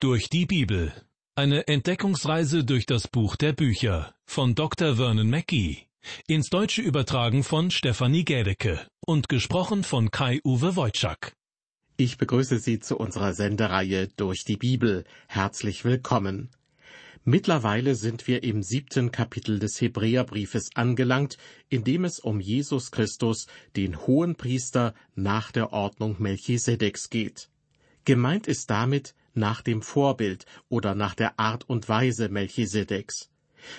Durch die Bibel. Eine Entdeckungsreise durch das Buch der Bücher von Dr. Vernon Mackey. Ins Deutsche übertragen von Stefanie Gädecke und gesprochen von Kai-Uwe Wojczak. Ich begrüße Sie zu unserer Sendereihe Durch die Bibel. Herzlich willkommen. Mittlerweile sind wir im siebten Kapitel des Hebräerbriefes angelangt, in dem es um Jesus Christus, den hohen Priester nach der Ordnung Melchisedeks geht. Gemeint ist damit nach dem Vorbild oder nach der Art und Weise Melchisedeks.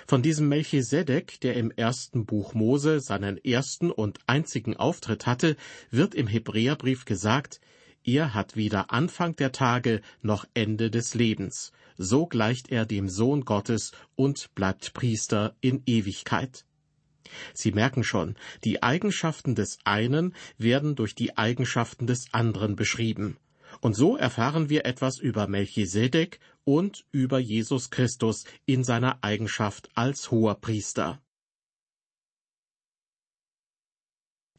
Von diesem Melchisedek, der im ersten Buch Mose seinen ersten und einzigen Auftritt hatte, wird im Hebräerbrief gesagt, er hat weder Anfang der Tage noch Ende des Lebens, so gleicht er dem Sohn Gottes und bleibt Priester in Ewigkeit. Sie merken schon, die Eigenschaften des einen werden durch die Eigenschaften des anderen beschrieben. Und so erfahren wir etwas über Melchisedek und über Jesus Christus in seiner Eigenschaft als hoher Priester.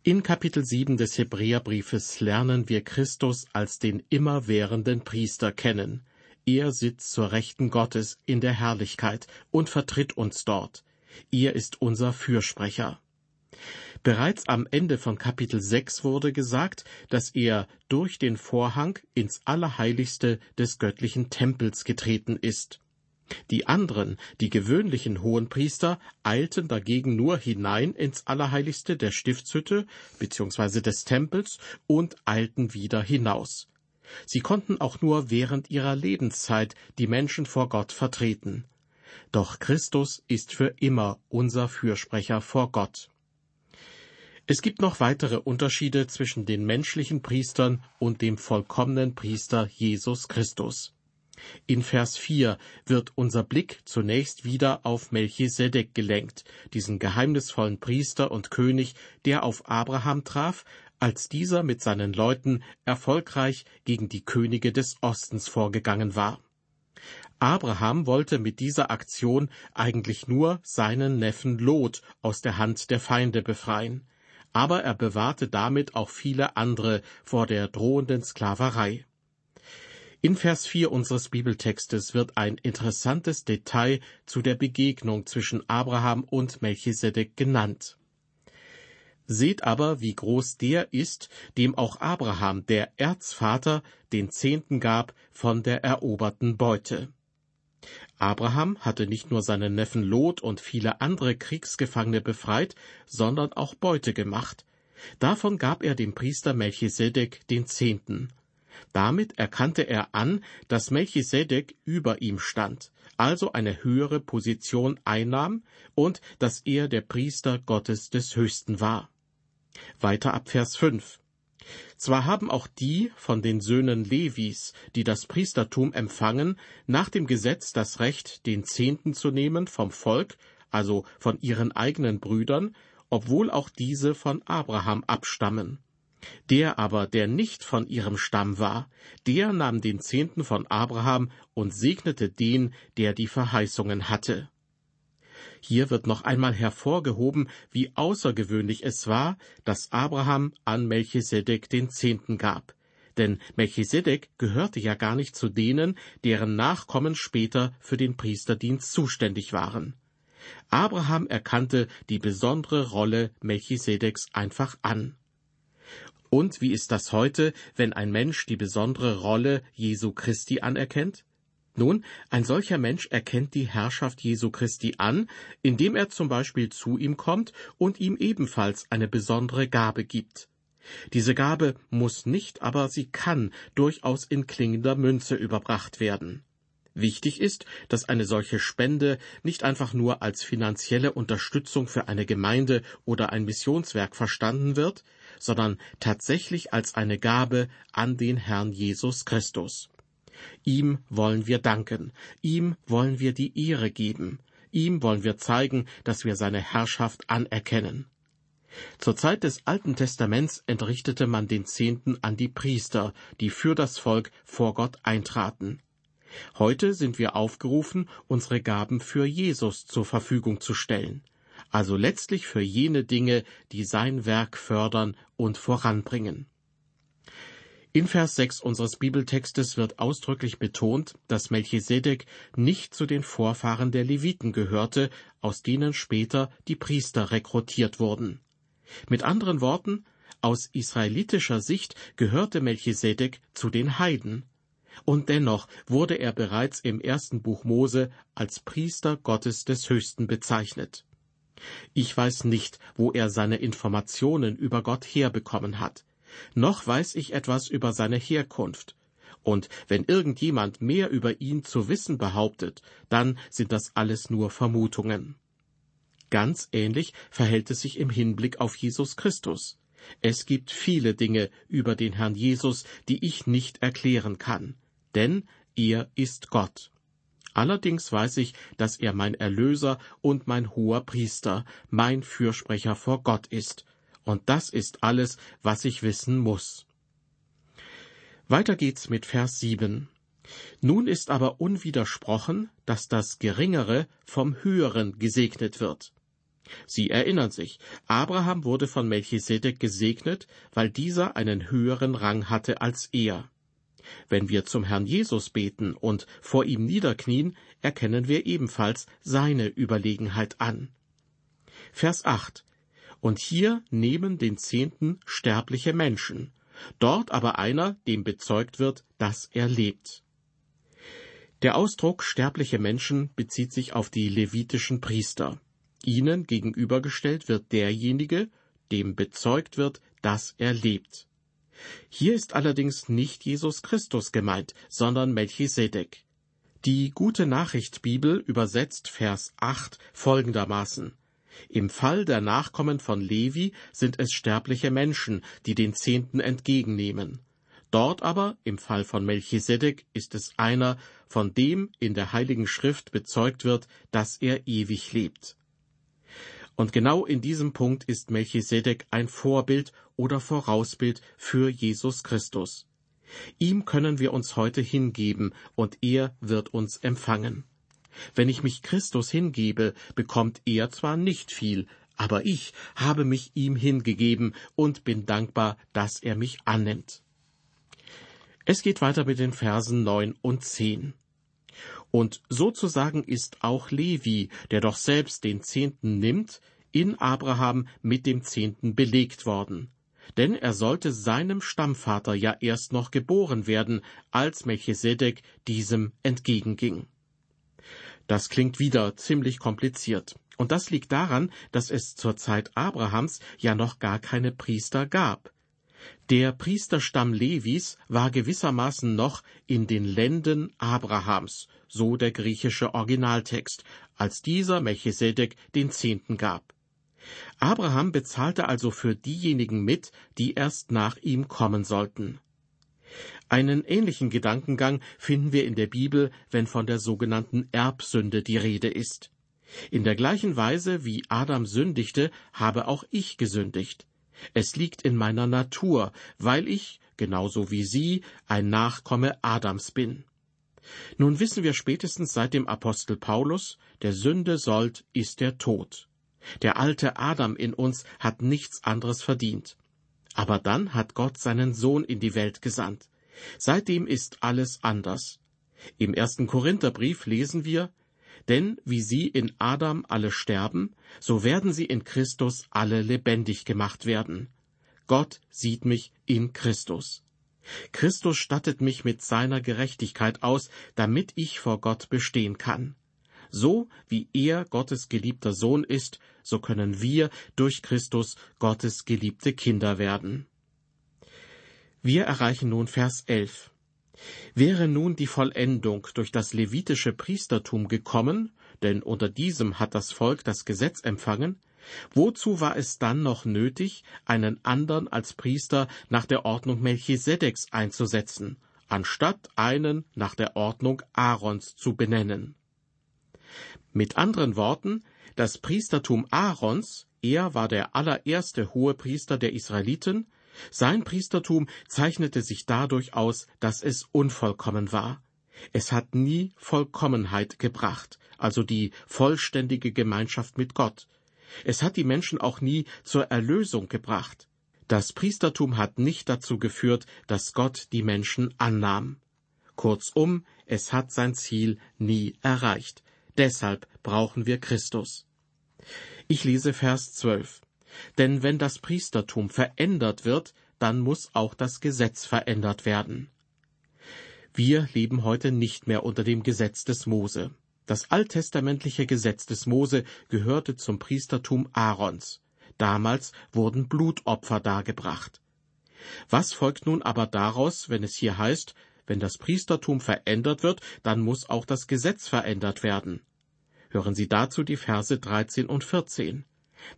In Kapitel 7 des Hebräerbriefes lernen wir Christus als den immerwährenden Priester kennen. Er sitzt zur Rechten Gottes in der Herrlichkeit und vertritt uns dort. Er ist unser Fürsprecher. Bereits am Ende von Kapitel 6 wurde gesagt, dass er durch den Vorhang ins Allerheiligste des göttlichen Tempels getreten ist. Die anderen, die gewöhnlichen Hohenpriester, eilten dagegen nur hinein ins Allerheiligste der Stiftshütte bzw. des Tempels und eilten wieder hinaus. Sie konnten auch nur während ihrer Lebenszeit die Menschen vor Gott vertreten. Doch Christus ist für immer unser Fürsprecher vor Gott. Es gibt noch weitere Unterschiede zwischen den menschlichen Priestern und dem vollkommenen Priester Jesus Christus. In Vers 4 wird unser Blick zunächst wieder auf Melchisedek gelenkt, diesen geheimnisvollen Priester und König, der auf Abraham traf, als dieser mit seinen Leuten erfolgreich gegen die Könige des Ostens vorgegangen war. Abraham wollte mit dieser Aktion eigentlich nur seinen Neffen Lot aus der Hand der Feinde befreien aber er bewahrte damit auch viele andere vor der drohenden Sklaverei. In Vers 4 unseres Bibeltextes wird ein interessantes Detail zu der Begegnung zwischen Abraham und Melchisedek genannt. Seht aber, wie groß der ist, dem auch Abraham, der Erzvater, den Zehnten gab von der eroberten Beute. Abraham hatte nicht nur seinen Neffen Lot und viele andere Kriegsgefangene befreit, sondern auch Beute gemacht. Davon gab er dem Priester Melchisedek den Zehnten. Damit erkannte er an, dass Melchisedek über ihm stand, also eine höhere Position einnahm und dass er der Priester Gottes des Höchsten war. Weiter ab Vers 5. Zwar haben auch die von den Söhnen Levis, die das Priestertum empfangen, nach dem Gesetz das Recht, den Zehnten zu nehmen vom Volk, also von ihren eigenen Brüdern, obwohl auch diese von Abraham abstammen. Der aber, der nicht von ihrem Stamm war, der nahm den Zehnten von Abraham und segnete den, der die Verheißungen hatte. Hier wird noch einmal hervorgehoben, wie außergewöhnlich es war, dass Abraham an Melchisedek den Zehnten gab. Denn Melchisedek gehörte ja gar nicht zu denen, deren Nachkommen später für den Priesterdienst zuständig waren. Abraham erkannte die besondere Rolle Melchisedeks einfach an. Und wie ist das heute, wenn ein Mensch die besondere Rolle Jesu Christi anerkennt? Nun, ein solcher Mensch erkennt die Herrschaft Jesu Christi an, indem er zum Beispiel zu ihm kommt und ihm ebenfalls eine besondere Gabe gibt. Diese Gabe muss nicht, aber sie kann durchaus in klingender Münze überbracht werden. Wichtig ist, dass eine solche Spende nicht einfach nur als finanzielle Unterstützung für eine Gemeinde oder ein Missionswerk verstanden wird, sondern tatsächlich als eine Gabe an den Herrn Jesus Christus. Ihm wollen wir danken, ihm wollen wir die Ehre geben, ihm wollen wir zeigen, dass wir seine Herrschaft anerkennen. Zur Zeit des Alten Testaments entrichtete man den Zehnten an die Priester, die für das Volk vor Gott eintraten. Heute sind wir aufgerufen, unsere Gaben für Jesus zur Verfügung zu stellen, also letztlich für jene Dinge, die sein Werk fördern und voranbringen. In Vers 6 unseres Bibeltextes wird ausdrücklich betont, dass Melchisedek nicht zu den Vorfahren der Leviten gehörte, aus denen später die Priester rekrutiert wurden. Mit anderen Worten, aus israelitischer Sicht gehörte Melchisedek zu den Heiden. Und dennoch wurde er bereits im ersten Buch Mose als Priester Gottes des Höchsten bezeichnet. Ich weiß nicht, wo er seine Informationen über Gott herbekommen hat. Noch weiß ich etwas über seine Herkunft. Und wenn irgendjemand mehr über ihn zu wissen behauptet, dann sind das alles nur Vermutungen. Ganz ähnlich verhält es sich im Hinblick auf Jesus Christus. Es gibt viele Dinge über den Herrn Jesus, die ich nicht erklären kann, denn er ist Gott. Allerdings weiß ich, dass er mein Erlöser und mein hoher Priester, mein Fürsprecher vor Gott ist, und das ist alles, was ich wissen muss. Weiter geht's mit Vers 7. Nun ist aber unwidersprochen, dass das Geringere vom Höheren gesegnet wird. Sie erinnern sich, Abraham wurde von Melchisedek gesegnet, weil dieser einen höheren Rang hatte als er. Wenn wir zum Herrn Jesus beten und vor ihm niederknien, erkennen wir ebenfalls seine Überlegenheit an. Vers 8 Und hier nehmen den Zehnten sterbliche Menschen, dort aber einer, dem bezeugt wird, dass er lebt. Der Ausdruck sterbliche Menschen bezieht sich auf die levitischen Priester. Ihnen gegenübergestellt wird derjenige, dem bezeugt wird, dass er lebt. Hier ist allerdings nicht Jesus Christus gemeint, sondern Melchisedek. Die Gute Nachricht Bibel übersetzt Vers 8 folgendermaßen. Im Fall der Nachkommen von Levi sind es sterbliche Menschen, die den Zehnten entgegennehmen. Dort aber, im Fall von Melchisedek, ist es einer, von dem in der Heiligen Schrift bezeugt wird, dass er ewig lebt. Und genau in diesem Punkt ist Melchisedek ein Vorbild oder Vorausbild für Jesus Christus. Ihm können wir uns heute hingeben, und er wird uns empfangen. Wenn ich mich Christus hingebe, bekommt er zwar nicht viel, aber ich habe mich ihm hingegeben und bin dankbar, dass er mich annimmt. Es geht weiter mit den Versen neun und zehn. Und sozusagen ist auch Levi, der doch selbst den Zehnten nimmt, in Abraham mit dem Zehnten belegt worden. Denn er sollte seinem Stammvater ja erst noch geboren werden, als Melchisedek diesem entgegenging. Das klingt wieder ziemlich kompliziert. Und das liegt daran, dass es zur Zeit Abrahams ja noch gar keine Priester gab. Der Priesterstamm Levis war gewissermaßen noch in den Lenden Abrahams, so der griechische Originaltext, als dieser Melchisedek den Zehnten gab. Abraham bezahlte also für diejenigen mit, die erst nach ihm kommen sollten. Einen ähnlichen Gedankengang finden wir in der Bibel, wenn von der sogenannten Erbsünde die Rede ist. In der gleichen Weise, wie Adam sündigte, habe auch ich gesündigt. Es liegt in meiner Natur, weil ich, genauso wie Sie, ein Nachkomme Adams bin. Nun wissen wir spätestens seit dem Apostel Paulus, der Sünde sollt ist der Tod. Der alte Adam in uns hat nichts anderes verdient. Aber dann hat Gott seinen Sohn in die Welt gesandt. Seitdem ist alles anders. Im ersten Korintherbrief lesen wir, denn wie sie in Adam alle sterben, so werden sie in Christus alle lebendig gemacht werden. Gott sieht mich in Christus. Christus stattet mich mit seiner Gerechtigkeit aus, damit ich vor Gott bestehen kann. So wie er Gottes geliebter Sohn ist, so können wir durch Christus Gottes geliebte Kinder werden. Wir erreichen nun Vers 11. Wäre nun die Vollendung durch das levitische Priestertum gekommen, denn unter diesem hat das Volk das Gesetz empfangen, wozu war es dann noch nötig, einen andern als Priester nach der Ordnung Melchisedeks einzusetzen, anstatt einen nach der Ordnung Aarons zu benennen? Mit anderen Worten, das Priestertum Aarons, er war der allererste Hohepriester der Israeliten, sein Priestertum zeichnete sich dadurch aus, dass es unvollkommen war. Es hat nie Vollkommenheit gebracht, also die vollständige Gemeinschaft mit Gott. Es hat die Menschen auch nie zur Erlösung gebracht. Das Priestertum hat nicht dazu geführt, dass Gott die Menschen annahm. Kurzum, es hat sein Ziel nie erreicht. Deshalb brauchen wir Christus. Ich lese Vers 12. Denn wenn das Priestertum verändert wird, dann muss auch das Gesetz verändert werden. Wir leben heute nicht mehr unter dem Gesetz des Mose. Das alttestamentliche Gesetz des Mose gehörte zum Priestertum Aarons. Damals wurden Blutopfer dargebracht. Was folgt nun aber daraus, wenn es hier heißt, wenn das Priestertum verändert wird, dann muss auch das Gesetz verändert werden. Hören Sie dazu die Verse 13 und 14.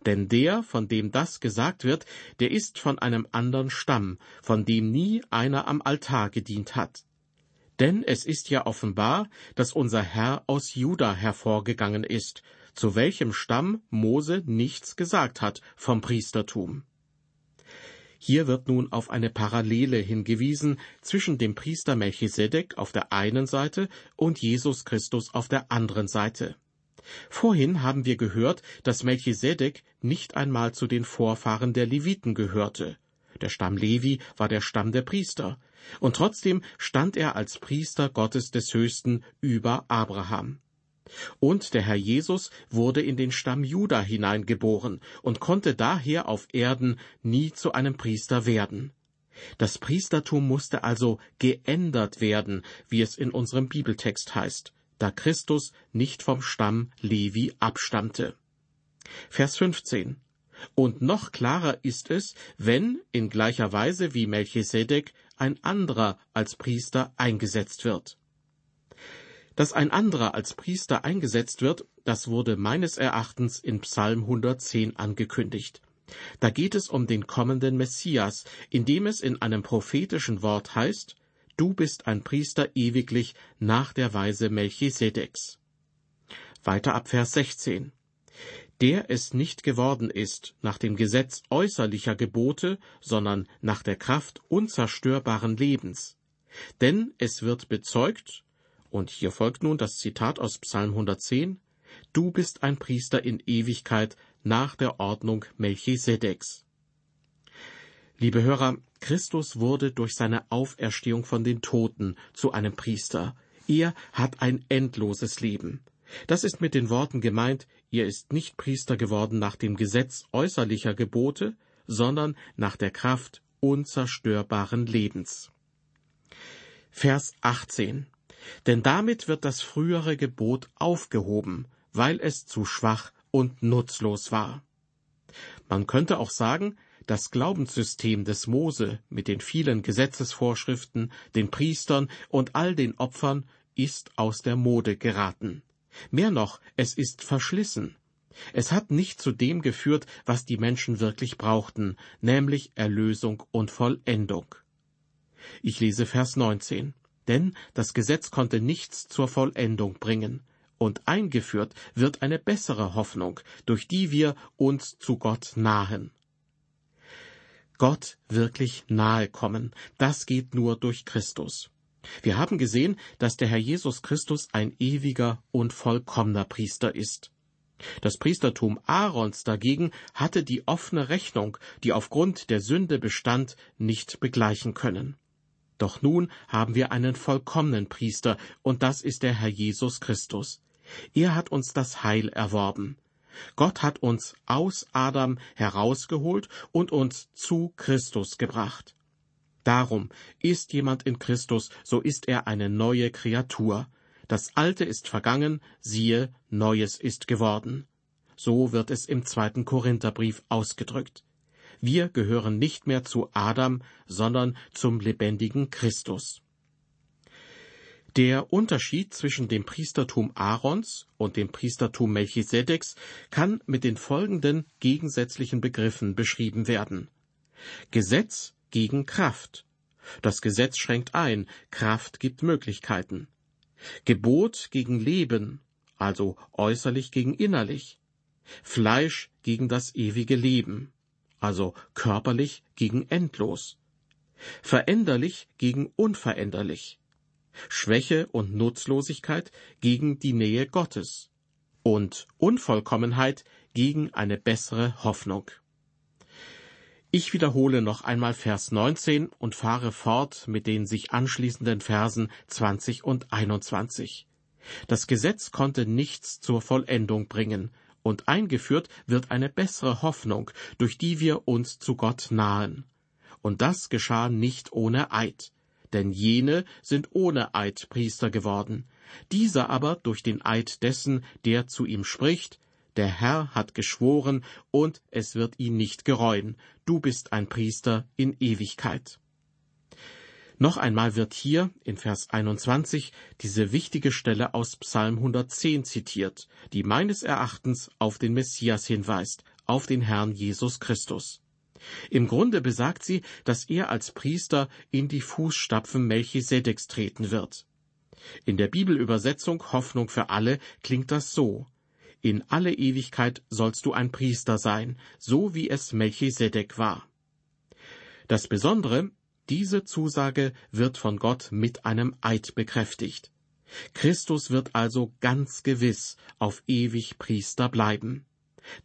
Denn der, von dem das gesagt wird, der ist von einem anderen Stamm, von dem nie einer am Altar gedient hat. Denn es ist ja offenbar, dass unser Herr aus Juda hervorgegangen ist, zu welchem Stamm Mose nichts gesagt hat vom Priestertum. Hier wird nun auf eine Parallele hingewiesen zwischen dem Priester Melchisedek auf der einen Seite und Jesus Christus auf der anderen Seite. Vorhin haben wir gehört, dass Melchisedek nicht einmal zu den Vorfahren der Leviten gehörte. Der Stamm Levi war der Stamm der Priester, und trotzdem stand er als Priester Gottes des Höchsten über Abraham. Und der Herr Jesus wurde in den Stamm Juda hineingeboren und konnte daher auf Erden nie zu einem Priester werden. Das Priestertum musste also geändert werden, wie es in unserem Bibeltext heißt, da Christus nicht vom Stamm Levi abstammte. Vers 15 und noch klarer ist es, wenn in gleicher Weise wie Melchisedek ein anderer als Priester eingesetzt wird. Dass ein anderer als Priester eingesetzt wird, das wurde meines Erachtens in Psalm 110 angekündigt. Da geht es um den kommenden Messias, indem es in einem prophetischen Wort heißt, Du bist ein Priester ewiglich nach der Weise Melchisedeks. Weiter ab Vers 16 der es nicht geworden ist nach dem Gesetz äußerlicher Gebote, sondern nach der Kraft unzerstörbaren Lebens. Denn es wird bezeugt, und hier folgt nun das Zitat aus Psalm 110, Du bist ein Priester in Ewigkeit nach der Ordnung Melchisedeks. Liebe Hörer, Christus wurde durch seine Auferstehung von den Toten zu einem Priester. Er hat ein endloses Leben. Das ist mit den Worten gemeint, ihr ist nicht Priester geworden nach dem Gesetz äußerlicher Gebote, sondern nach der Kraft unzerstörbaren Lebens. Vers 18. Denn damit wird das frühere Gebot aufgehoben, weil es zu schwach und nutzlos war. Man könnte auch sagen, das Glaubenssystem des Mose mit den vielen Gesetzesvorschriften, den Priestern und all den Opfern ist aus der Mode geraten. Mehr noch, es ist verschlissen. Es hat nicht zu dem geführt, was die Menschen wirklich brauchten, nämlich Erlösung und Vollendung. Ich lese Vers 19. Denn das Gesetz konnte nichts zur Vollendung bringen, und eingeführt wird eine bessere Hoffnung, durch die wir uns zu Gott nahen. Gott wirklich nahe kommen, das geht nur durch Christus. Wir haben gesehen, dass der Herr Jesus Christus ein ewiger und vollkommener Priester ist. Das Priestertum Aarons dagegen hatte die offene Rechnung, die aufgrund der Sünde bestand, nicht begleichen können. Doch nun haben wir einen vollkommenen Priester, und das ist der Herr Jesus Christus. Er hat uns das Heil erworben. Gott hat uns aus Adam herausgeholt und uns zu Christus gebracht. Darum ist jemand in Christus, so ist er eine neue Kreatur. Das Alte ist vergangen, siehe, Neues ist geworden. So wird es im zweiten Korintherbrief ausgedrückt. Wir gehören nicht mehr zu Adam, sondern zum lebendigen Christus. Der Unterschied zwischen dem Priestertum Aarons und dem Priestertum Melchisedeks kann mit den folgenden gegensätzlichen Begriffen beschrieben werden. Gesetz gegen Kraft. Das Gesetz schränkt ein, Kraft gibt Möglichkeiten. Gebot gegen Leben, also äußerlich gegen innerlich. Fleisch gegen das ewige Leben, also körperlich gegen endlos. Veränderlich gegen unveränderlich. Schwäche und Nutzlosigkeit gegen die Nähe Gottes und Unvollkommenheit gegen eine bessere Hoffnung. Ich wiederhole noch einmal Vers 19 und fahre fort mit den sich anschließenden Versen 20 und 21. Das Gesetz konnte nichts zur Vollendung bringen, und eingeführt wird eine bessere Hoffnung, durch die wir uns zu Gott nahen. Und das geschah nicht ohne Eid, denn jene sind ohne Eid Priester geworden, dieser aber durch den Eid dessen, der zu ihm spricht, der Herr hat geschworen, und es wird ihn nicht gereuen, du bist ein Priester in Ewigkeit. Noch einmal wird hier in Vers 21 diese wichtige Stelle aus Psalm 110 zitiert, die meines Erachtens auf den Messias hinweist, auf den Herrn Jesus Christus. Im Grunde besagt sie, dass er als Priester in die Fußstapfen Melchisedeks treten wird. In der Bibelübersetzung Hoffnung für alle klingt das so. In alle Ewigkeit sollst du ein Priester sein, so wie es Melchisedek war. Das Besondere, diese Zusage wird von Gott mit einem Eid bekräftigt. Christus wird also ganz gewiss auf ewig Priester bleiben.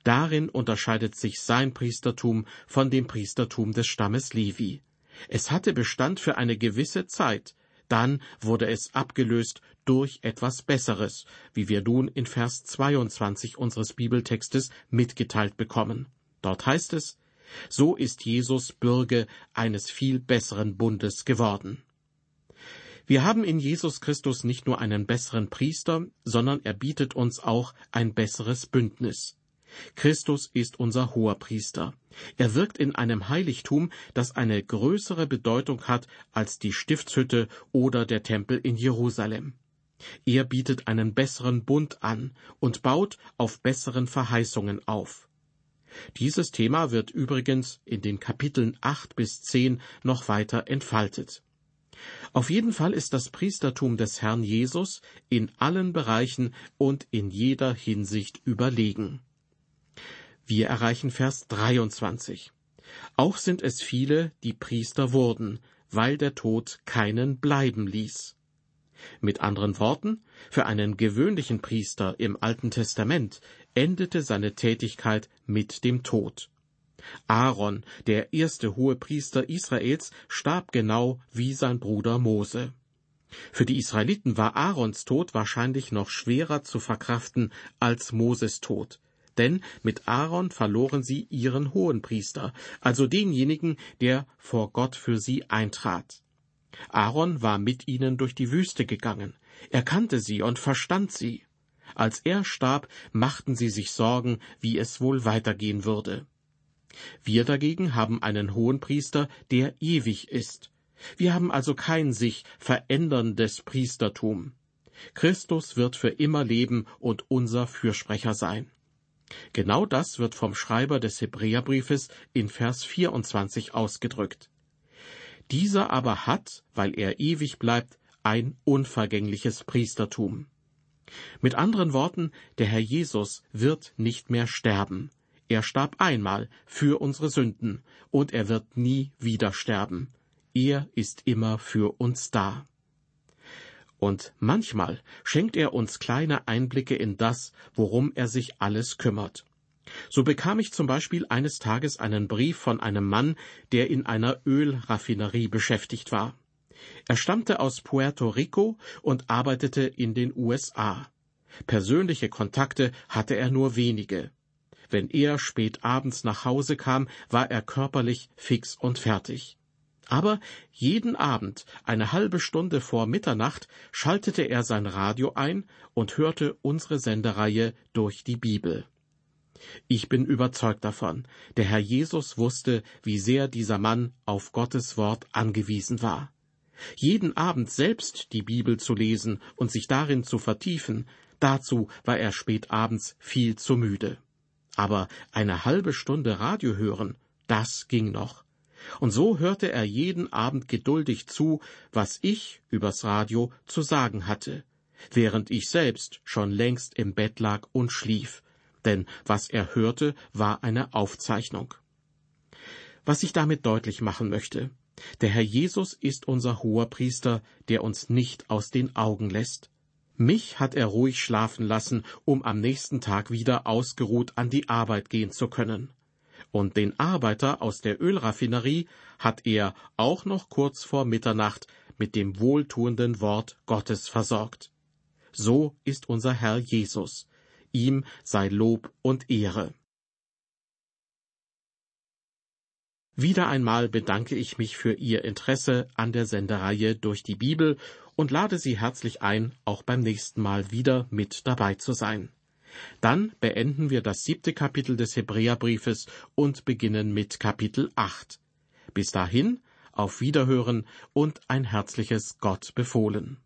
Darin unterscheidet sich sein Priestertum von dem Priestertum des Stammes Levi. Es hatte Bestand für eine gewisse Zeit, dann wurde es abgelöst durch etwas Besseres, wie wir nun in Vers 22 unseres Bibeltextes mitgeteilt bekommen. Dort heißt es, so ist Jesus Bürger eines viel besseren Bundes geworden. Wir haben in Jesus Christus nicht nur einen besseren Priester, sondern er bietet uns auch ein besseres Bündnis. Christus ist unser hoher Priester. Er wirkt in einem Heiligtum, das eine größere Bedeutung hat als die Stiftshütte oder der Tempel in Jerusalem. Er bietet einen besseren Bund an und baut auf besseren Verheißungen auf. Dieses Thema wird übrigens in den Kapiteln acht bis zehn noch weiter entfaltet. Auf jeden Fall ist das Priestertum des Herrn Jesus in allen Bereichen und in jeder Hinsicht überlegen. Wir erreichen Vers 23. Auch sind es viele, die Priester wurden, weil der Tod keinen bleiben ließ. Mit anderen Worten, für einen gewöhnlichen Priester im Alten Testament endete seine Tätigkeit mit dem Tod. Aaron, der erste hohe Priester Israels, starb genau wie sein Bruder Mose. Für die Israeliten war Aarons Tod wahrscheinlich noch schwerer zu verkraften als Moses Tod, denn mit Aaron verloren sie ihren Hohenpriester, also denjenigen, der vor Gott für sie eintrat. Aaron war mit ihnen durch die Wüste gegangen, er kannte sie und verstand sie. Als er starb, machten sie sich Sorgen, wie es wohl weitergehen würde. Wir dagegen haben einen Hohenpriester, der ewig ist. Wir haben also kein sich veränderndes Priestertum. Christus wird für immer leben und unser Fürsprecher sein. Genau das wird vom Schreiber des Hebräerbriefes in Vers 24 ausgedrückt. Dieser aber hat, weil er ewig bleibt, ein unvergängliches Priestertum. Mit anderen Worten, der Herr Jesus wird nicht mehr sterben. Er starb einmal für unsere Sünden, und er wird nie wieder sterben. Er ist immer für uns da. Und manchmal schenkt er uns kleine Einblicke in das, worum er sich alles kümmert. So bekam ich zum Beispiel eines Tages einen Brief von einem Mann, der in einer Ölraffinerie beschäftigt war. Er stammte aus Puerto Rico und arbeitete in den USA. Persönliche Kontakte hatte er nur wenige. Wenn er spät abends nach Hause kam, war er körperlich fix und fertig. Aber jeden Abend, eine halbe Stunde vor Mitternacht, schaltete er sein Radio ein und hörte unsere Sendereihe durch die Bibel. Ich bin überzeugt davon, der Herr Jesus wusste, wie sehr dieser Mann auf Gottes Wort angewiesen war. Jeden Abend selbst die Bibel zu lesen und sich darin zu vertiefen, dazu war er spät abends viel zu müde. Aber eine halbe Stunde Radio hören, das ging noch. Und so hörte er jeden Abend geduldig zu, was ich übers Radio zu sagen hatte, während ich selbst schon längst im Bett lag und schlief, denn was er hörte, war eine Aufzeichnung. Was ich damit deutlich machen möchte, der Herr Jesus ist unser hoher Priester, der uns nicht aus den Augen lässt. Mich hat er ruhig schlafen lassen, um am nächsten Tag wieder ausgeruht an die Arbeit gehen zu können und den Arbeiter aus der Ölraffinerie hat er auch noch kurz vor Mitternacht mit dem wohltuenden Wort Gottes versorgt. So ist unser Herr Jesus. Ihm sei Lob und Ehre. Wieder einmal bedanke ich mich für Ihr Interesse an der Sendereihe durch die Bibel und lade Sie herzlich ein, auch beim nächsten Mal wieder mit dabei zu sein. Dann beenden wir das siebte Kapitel des Hebräerbriefes und beginnen mit Kapitel 8. Bis dahin, auf Wiederhören und ein herzliches Gott befohlen.